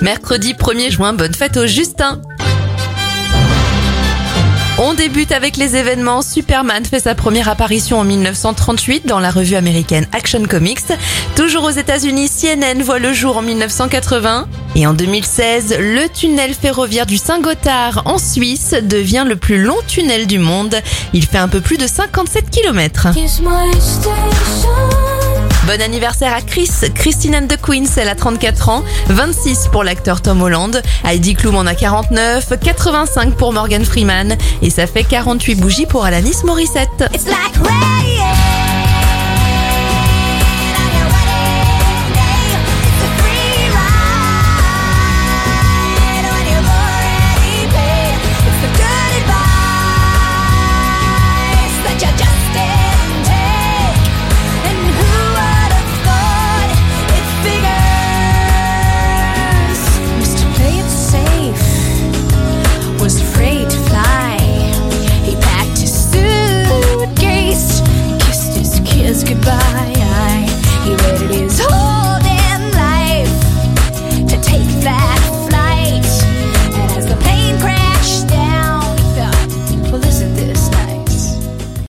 Mercredi 1er juin, bonne fête au Justin. On débute avec les événements. Superman fait sa première apparition en 1938 dans la revue américaine Action Comics. Toujours aux États-Unis, CNN voit le jour en 1980. Et en 2016, le tunnel ferroviaire du Saint-Gothard en Suisse devient le plus long tunnel du monde. Il fait un peu plus de 57 km. Bon anniversaire à Chris, Christine and the Queens, elle a 34 ans, 26 pour l'acteur Tom Holland, Heidi Klum en a 49, 85 pour Morgan Freeman. Et ça fait 48 bougies pour Alanis Morissette. It's like. goodbye.